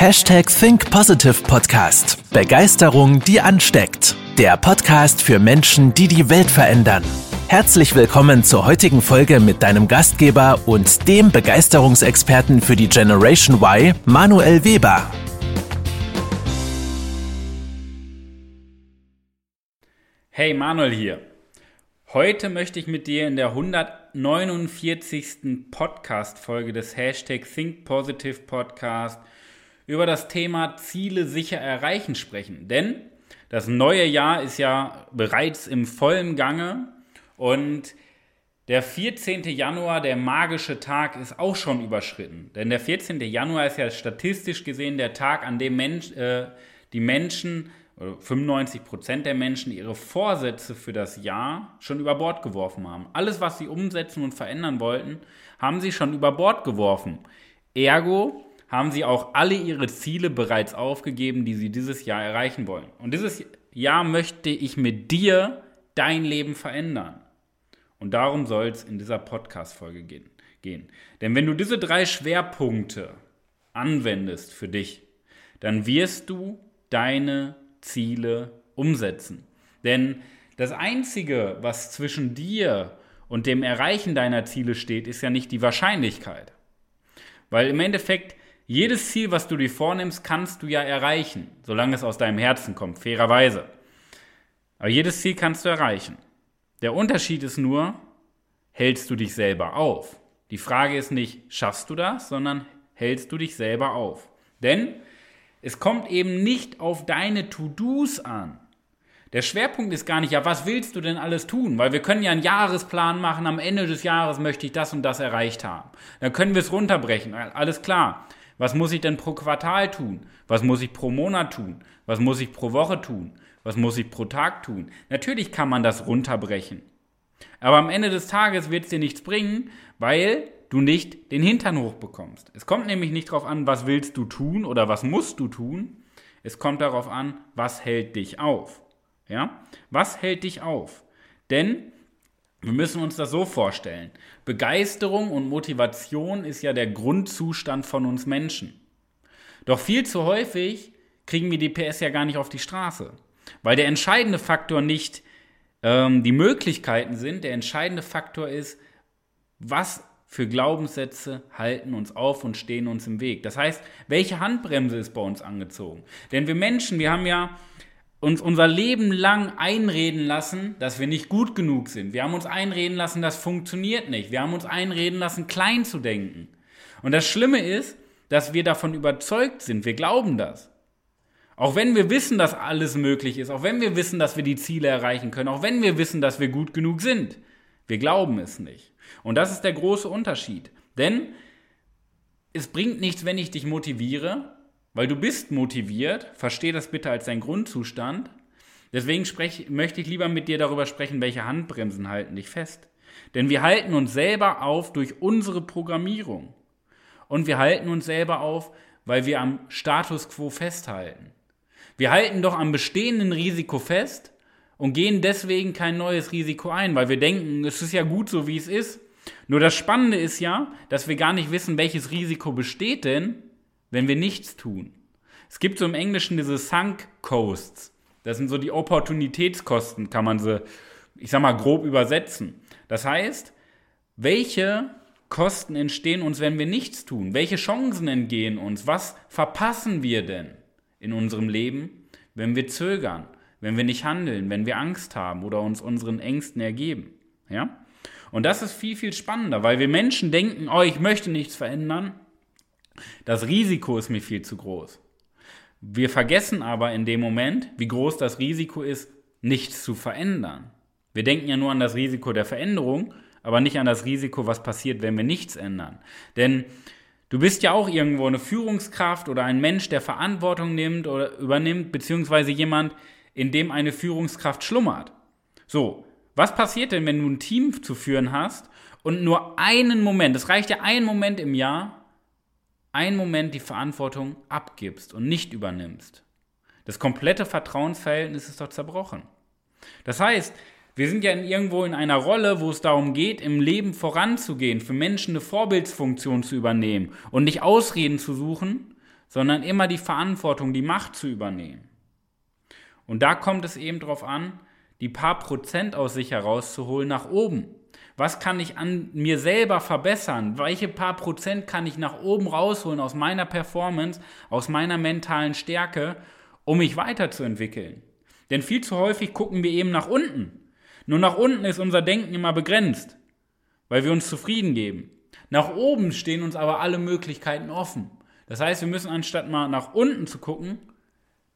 Hashtag Think Positive Podcast. Begeisterung, die ansteckt. Der Podcast für Menschen, die die Welt verändern. Herzlich willkommen zur heutigen Folge mit deinem Gastgeber und dem Begeisterungsexperten für die Generation Y, Manuel Weber. Hey Manuel hier. Heute möchte ich mit dir in der 149. Podcast-Folge des Hashtag Think Positive Podcast über das Thema Ziele sicher erreichen sprechen. Denn das neue Jahr ist ja bereits im vollen Gange und der 14. Januar, der magische Tag, ist auch schon überschritten. Denn der 14. Januar ist ja statistisch gesehen der Tag, an dem Mensch, äh, die Menschen, 95 Prozent der Menschen, ihre Vorsätze für das Jahr schon über Bord geworfen haben. Alles, was sie umsetzen und verändern wollten, haben sie schon über Bord geworfen. Ergo haben sie auch alle ihre Ziele bereits aufgegeben, die sie dieses Jahr erreichen wollen. Und dieses Jahr möchte ich mit dir dein Leben verändern. Und darum soll es in dieser Podcast-Folge gehen, gehen. Denn wenn du diese drei Schwerpunkte anwendest für dich, dann wirst du deine Ziele umsetzen. Denn das Einzige, was zwischen dir und dem Erreichen deiner Ziele steht, ist ja nicht die Wahrscheinlichkeit. Weil im Endeffekt jedes Ziel, was du dir vornimmst, kannst du ja erreichen, solange es aus deinem Herzen kommt, fairerweise. Aber jedes Ziel kannst du erreichen. Der Unterschied ist nur, hältst du dich selber auf? Die Frage ist nicht, schaffst du das, sondern hältst du dich selber auf? Denn es kommt eben nicht auf deine To-Dos an. Der Schwerpunkt ist gar nicht, ja, was willst du denn alles tun? Weil wir können ja einen Jahresplan machen, am Ende des Jahres möchte ich das und das erreicht haben. Dann können wir es runterbrechen, alles klar. Was muss ich denn pro Quartal tun? Was muss ich pro Monat tun? Was muss ich pro Woche tun? Was muss ich pro Tag tun? Natürlich kann man das runterbrechen. Aber am Ende des Tages wird es dir nichts bringen, weil du nicht den Hintern hochbekommst. Es kommt nämlich nicht darauf an, was willst du tun oder was musst du tun. Es kommt darauf an, was hält dich auf. Ja? Was hält dich auf? Denn wir müssen uns das so vorstellen. Begeisterung und Motivation ist ja der Grundzustand von uns Menschen. Doch viel zu häufig kriegen wir die PS ja gar nicht auf die Straße. Weil der entscheidende Faktor nicht ähm, die Möglichkeiten sind, der entscheidende Faktor ist, was für Glaubenssätze halten uns auf und stehen uns im Weg. Das heißt, welche Handbremse ist bei uns angezogen? Denn wir Menschen, wir haben ja uns unser Leben lang einreden lassen, dass wir nicht gut genug sind. Wir haben uns einreden lassen, das funktioniert nicht. Wir haben uns einreden lassen, klein zu denken. Und das Schlimme ist, dass wir davon überzeugt sind. Wir glauben das. Auch wenn wir wissen, dass alles möglich ist, auch wenn wir wissen, dass wir die Ziele erreichen können, auch wenn wir wissen, dass wir gut genug sind, wir glauben es nicht. Und das ist der große Unterschied. Denn es bringt nichts, wenn ich dich motiviere, weil du bist motiviert, versteh das bitte als dein Grundzustand. Deswegen sprech, möchte ich lieber mit dir darüber sprechen, welche Handbremsen halten dich fest. Denn wir halten uns selber auf durch unsere Programmierung. Und wir halten uns selber auf, weil wir am Status quo festhalten. Wir halten doch am bestehenden Risiko fest und gehen deswegen kein neues Risiko ein, weil wir denken, es ist ja gut so, wie es ist. Nur das Spannende ist ja, dass wir gar nicht wissen, welches Risiko besteht denn, wenn wir nichts tun. Es gibt so im Englischen diese Sunk Costs. Das sind so die Opportunitätskosten, kann man sie, ich sag mal, grob übersetzen. Das heißt, welche Kosten entstehen uns, wenn wir nichts tun? Welche Chancen entgehen uns? Was verpassen wir denn in unserem Leben, wenn wir zögern, wenn wir nicht handeln, wenn wir Angst haben oder uns unseren Ängsten ergeben? Ja? Und das ist viel, viel spannender, weil wir Menschen denken, oh, ich möchte nichts verändern, das Risiko ist mir viel zu groß. Wir vergessen aber in dem Moment, wie groß das Risiko ist, nichts zu verändern. Wir denken ja nur an das Risiko der Veränderung, aber nicht an das Risiko, was passiert, wenn wir nichts ändern. Denn du bist ja auch irgendwo eine Führungskraft oder ein Mensch, der Verantwortung nimmt oder übernimmt, beziehungsweise jemand, in dem eine Führungskraft schlummert. So, was passiert denn, wenn du ein Team zu führen hast und nur einen Moment, es reicht ja ein Moment im Jahr, einen Moment die Verantwortung abgibst und nicht übernimmst. Das komplette Vertrauensverhältnis ist doch zerbrochen. Das heißt, wir sind ja irgendwo in einer Rolle, wo es darum geht, im Leben voranzugehen, für Menschen eine Vorbildsfunktion zu übernehmen und nicht Ausreden zu suchen, sondern immer die Verantwortung, die Macht zu übernehmen. Und da kommt es eben darauf an, die paar Prozent aus sich herauszuholen nach oben. Was kann ich an mir selber verbessern? Welche paar Prozent kann ich nach oben rausholen aus meiner Performance, aus meiner mentalen Stärke, um mich weiterzuentwickeln? Denn viel zu häufig gucken wir eben nach unten. Nur nach unten ist unser Denken immer begrenzt, weil wir uns zufrieden geben. Nach oben stehen uns aber alle Möglichkeiten offen. Das heißt, wir müssen anstatt mal nach unten zu gucken,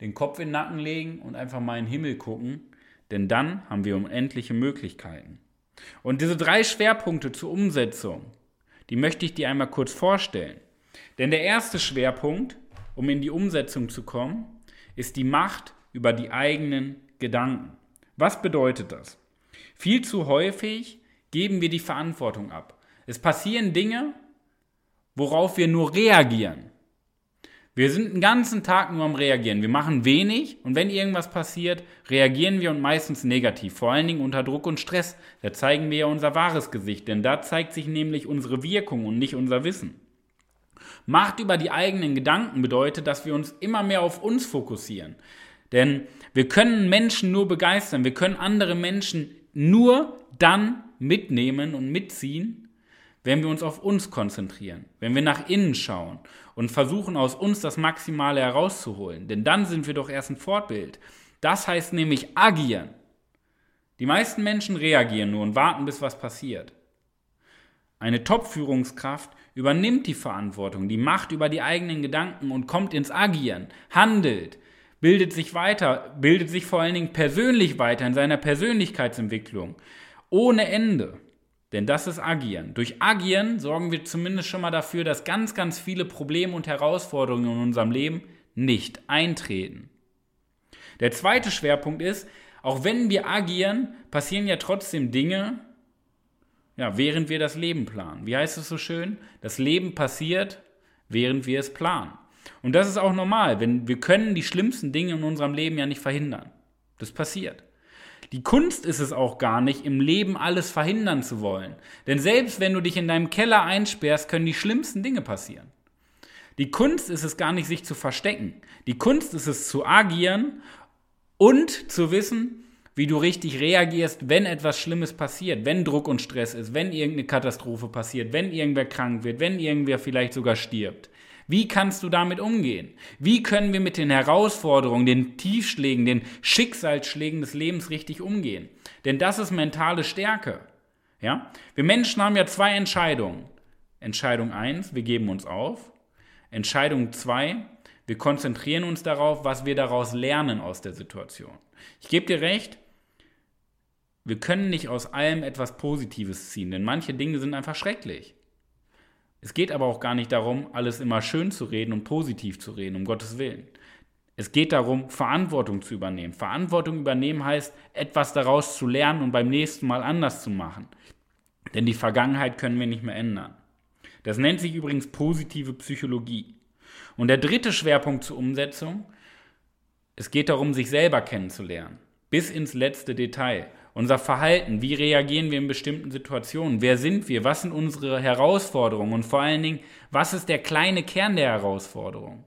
den Kopf in den Nacken legen und einfach mal in den Himmel gucken, denn dann haben wir unendliche Möglichkeiten. Und diese drei Schwerpunkte zur Umsetzung, die möchte ich dir einmal kurz vorstellen. Denn der erste Schwerpunkt, um in die Umsetzung zu kommen, ist die Macht über die eigenen Gedanken. Was bedeutet das? Viel zu häufig geben wir die Verantwortung ab. Es passieren Dinge, worauf wir nur reagieren. Wir sind den ganzen Tag nur am Reagieren. Wir machen wenig und wenn irgendwas passiert, reagieren wir und meistens negativ. Vor allen Dingen unter Druck und Stress. Da zeigen wir ja unser wahres Gesicht, denn da zeigt sich nämlich unsere Wirkung und nicht unser Wissen. Macht über die eigenen Gedanken bedeutet, dass wir uns immer mehr auf uns fokussieren. Denn wir können Menschen nur begeistern, wir können andere Menschen nur dann mitnehmen und mitziehen, wenn wir uns auf uns konzentrieren, wenn wir nach innen schauen und versuchen aus uns das Maximale herauszuholen. Denn dann sind wir doch erst ein Fortbild. Das heißt nämlich agieren. Die meisten Menschen reagieren nur und warten, bis was passiert. Eine Top-Führungskraft übernimmt die Verantwortung, die Macht über die eigenen Gedanken und kommt ins Agieren, handelt, bildet sich weiter, bildet sich vor allen Dingen persönlich weiter in seiner Persönlichkeitsentwicklung. Ohne Ende. Denn das ist Agieren. Durch Agieren sorgen wir zumindest schon mal dafür, dass ganz, ganz viele Probleme und Herausforderungen in unserem Leben nicht eintreten. Der zweite Schwerpunkt ist, auch wenn wir agieren, passieren ja trotzdem Dinge, ja, während wir das Leben planen. Wie heißt es so schön? Das Leben passiert, während wir es planen. Und das ist auch normal, wenn wir können die schlimmsten Dinge in unserem Leben ja nicht verhindern. Das passiert. Die Kunst ist es auch gar nicht, im Leben alles verhindern zu wollen. Denn selbst wenn du dich in deinem Keller einsperrst, können die schlimmsten Dinge passieren. Die Kunst ist es gar nicht, sich zu verstecken. Die Kunst ist es zu agieren und zu wissen, wie du richtig reagierst, wenn etwas Schlimmes passiert, wenn Druck und Stress ist, wenn irgendeine Katastrophe passiert, wenn irgendwer krank wird, wenn irgendwer vielleicht sogar stirbt. Wie kannst du damit umgehen? Wie können wir mit den Herausforderungen, den Tiefschlägen, den Schicksalsschlägen des Lebens richtig umgehen? Denn das ist mentale Stärke. Ja? Wir Menschen haben ja zwei Entscheidungen. Entscheidung 1, wir geben uns auf. Entscheidung 2, wir konzentrieren uns darauf, was wir daraus lernen aus der Situation. Ich gebe dir recht, wir können nicht aus allem etwas Positives ziehen, denn manche Dinge sind einfach schrecklich. Es geht aber auch gar nicht darum, alles immer schön zu reden und positiv zu reden, um Gottes Willen. Es geht darum, Verantwortung zu übernehmen. Verantwortung übernehmen heißt, etwas daraus zu lernen und beim nächsten Mal anders zu machen. Denn die Vergangenheit können wir nicht mehr ändern. Das nennt sich übrigens positive Psychologie. Und der dritte Schwerpunkt zur Umsetzung, es geht darum, sich selber kennenzulernen. Bis ins letzte Detail unser Verhalten, wie reagieren wir in bestimmten Situationen, wer sind wir, was sind unsere Herausforderungen und vor allen Dingen, was ist der kleine Kern der Herausforderung.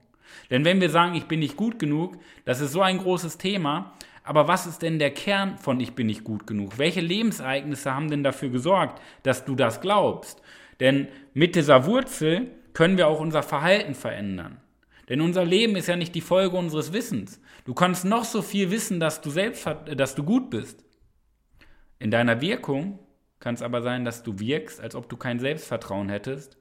Denn wenn wir sagen, ich bin nicht gut genug, das ist so ein großes Thema, aber was ist denn der Kern von ich bin nicht gut genug? Welche Lebensereignisse haben denn dafür gesorgt, dass du das glaubst? Denn mit dieser Wurzel können wir auch unser Verhalten verändern. Denn unser Leben ist ja nicht die Folge unseres Wissens. Du kannst noch so viel wissen, dass du selbst, dass du gut bist. In deiner Wirkung kann es aber sein, dass du wirkst, als ob du kein Selbstvertrauen hättest,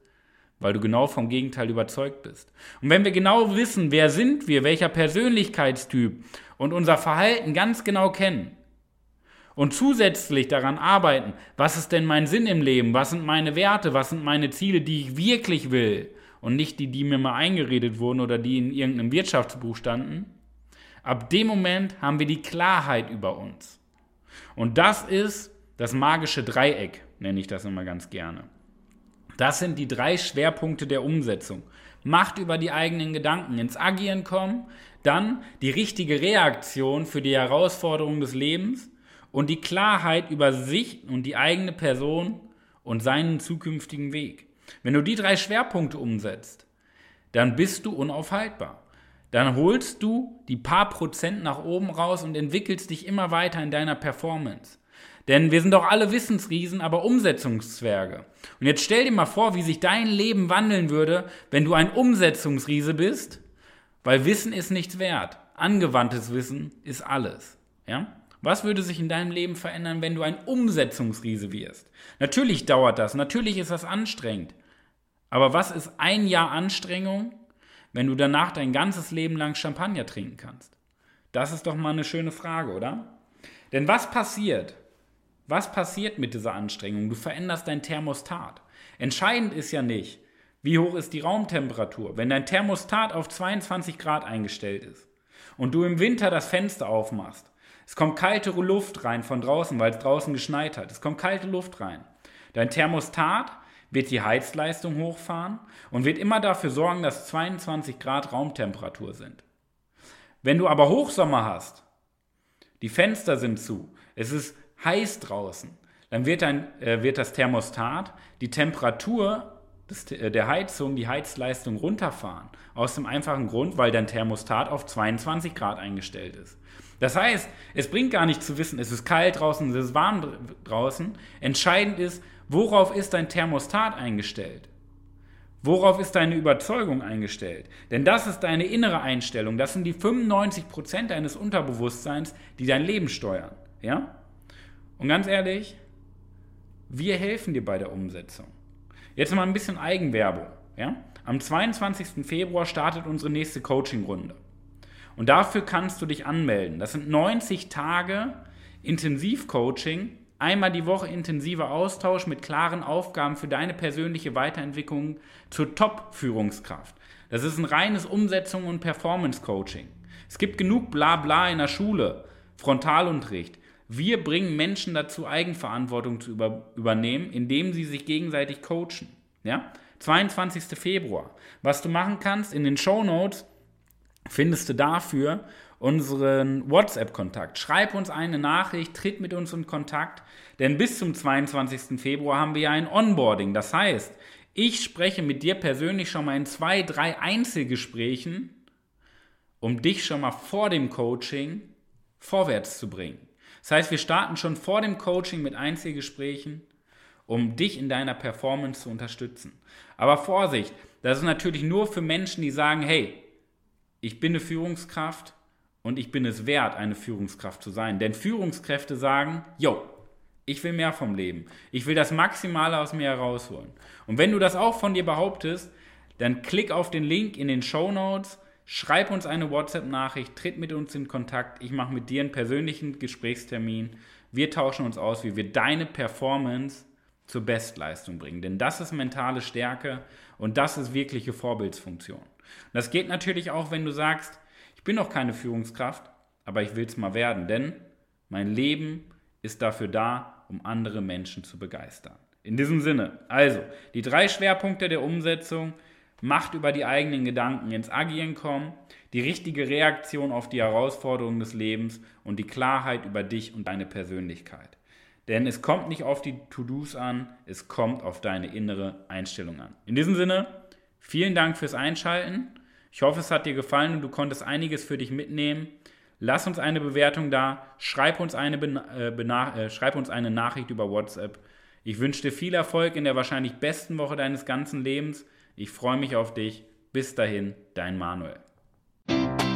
weil du genau vom Gegenteil überzeugt bist. Und wenn wir genau wissen, wer sind wir, welcher Persönlichkeitstyp und unser Verhalten ganz genau kennen und zusätzlich daran arbeiten, was ist denn mein Sinn im Leben, was sind meine Werte, was sind meine Ziele, die ich wirklich will und nicht die, die mir mal eingeredet wurden oder die in irgendeinem Wirtschaftsbuch standen, ab dem Moment haben wir die Klarheit über uns. Und das ist das magische Dreieck, nenne ich das immer ganz gerne. Das sind die drei Schwerpunkte der Umsetzung. Macht über die eigenen Gedanken, ins Agieren kommen, dann die richtige Reaktion für die Herausforderungen des Lebens und die Klarheit über sich und die eigene Person und seinen zukünftigen Weg. Wenn du die drei Schwerpunkte umsetzt, dann bist du unaufhaltbar. Dann holst du die paar Prozent nach oben raus und entwickelst dich immer weiter in deiner Performance. Denn wir sind doch alle Wissensriesen, aber Umsetzungszwerge. Und jetzt stell dir mal vor, wie sich dein Leben wandeln würde, wenn du ein Umsetzungsriese bist, weil Wissen ist nichts wert. Angewandtes Wissen ist alles. Ja? Was würde sich in deinem Leben verändern, wenn du ein Umsetzungsriese wirst? Natürlich dauert das, natürlich ist das anstrengend. Aber was ist ein Jahr Anstrengung, wenn du danach dein ganzes Leben lang Champagner trinken kannst? Das ist doch mal eine schöne Frage, oder? Denn was passiert, was passiert mit dieser Anstrengung? Du veränderst dein Thermostat. Entscheidend ist ja nicht, wie hoch ist die Raumtemperatur. Wenn dein Thermostat auf 22 Grad eingestellt ist und du im Winter das Fenster aufmachst, es kommt kalte Luft rein von draußen, weil es draußen geschneit hat. Es kommt kalte Luft rein. Dein Thermostat wird die Heizleistung hochfahren und wird immer dafür sorgen, dass 22 Grad Raumtemperatur sind. Wenn du aber Hochsommer hast, die Fenster sind zu, es ist heiß draußen, dann wird, dein, äh, wird das Thermostat die Temperatur des, äh, der Heizung, die Heizleistung runterfahren. Aus dem einfachen Grund, weil dein Thermostat auf 22 Grad eingestellt ist. Das heißt, es bringt gar nicht zu wissen, es ist kalt draußen, es ist warm draußen. Entscheidend ist, worauf ist dein Thermostat eingestellt? Worauf ist deine Überzeugung eingestellt? Denn das ist deine innere Einstellung. Das sind die 95% deines Unterbewusstseins, die dein Leben steuern. Ja? Und ganz ehrlich, wir helfen dir bei der Umsetzung. Jetzt mal ein bisschen Eigenwerbung. Ja? Am 22. Februar startet unsere nächste Coaching-Runde. Und dafür kannst du dich anmelden. Das sind 90 Tage Intensivcoaching, einmal die Woche intensiver Austausch mit klaren Aufgaben für deine persönliche Weiterentwicklung zur Top-Führungskraft. Das ist ein reines Umsetzung und Performance-Coaching. Es gibt genug Blabla in der Schule, Frontalunterricht. Wir bringen Menschen dazu, Eigenverantwortung zu über, übernehmen, indem sie sich gegenseitig coachen. Ja? 22. Februar. Was du machen kannst, in den Show Notes findest du dafür unseren WhatsApp-Kontakt. Schreib uns eine Nachricht, tritt mit uns in Kontakt, denn bis zum 22. Februar haben wir ja ein Onboarding. Das heißt, ich spreche mit dir persönlich schon mal in zwei, drei Einzelgesprächen, um dich schon mal vor dem Coaching vorwärts zu bringen. Das heißt, wir starten schon vor dem Coaching mit Einzelgesprächen, um dich in deiner Performance zu unterstützen. Aber Vorsicht, das ist natürlich nur für Menschen, die sagen, hey, ich bin eine Führungskraft und ich bin es wert, eine Führungskraft zu sein. Denn Führungskräfte sagen, yo, ich will mehr vom Leben. Ich will das Maximale aus mir herausholen. Und wenn du das auch von dir behauptest, dann klick auf den Link in den Show Notes, schreib uns eine WhatsApp-Nachricht, tritt mit uns in Kontakt. Ich mache mit dir einen persönlichen Gesprächstermin. Wir tauschen uns aus, wie wir deine Performance zur Bestleistung bringen. Denn das ist mentale Stärke und das ist wirkliche Vorbildsfunktion. Und das geht natürlich auch, wenn du sagst, bin noch keine Führungskraft, aber ich will es mal werden, denn mein Leben ist dafür da, um andere Menschen zu begeistern. In diesem Sinne, also die drei Schwerpunkte der Umsetzung, Macht über die eigenen Gedanken ins Agieren kommen, die richtige Reaktion auf die Herausforderungen des Lebens und die Klarheit über dich und deine Persönlichkeit. Denn es kommt nicht auf die To-Dos an, es kommt auf deine innere Einstellung an. In diesem Sinne, Vielen Dank fürs Einschalten. Ich hoffe, es hat dir gefallen und du konntest einiges für dich mitnehmen. Lass uns eine Bewertung da, schreib uns eine, äh, äh, schreib uns eine Nachricht über WhatsApp. Ich wünsche dir viel Erfolg in der wahrscheinlich besten Woche deines ganzen Lebens. Ich freue mich auf dich. Bis dahin, dein Manuel.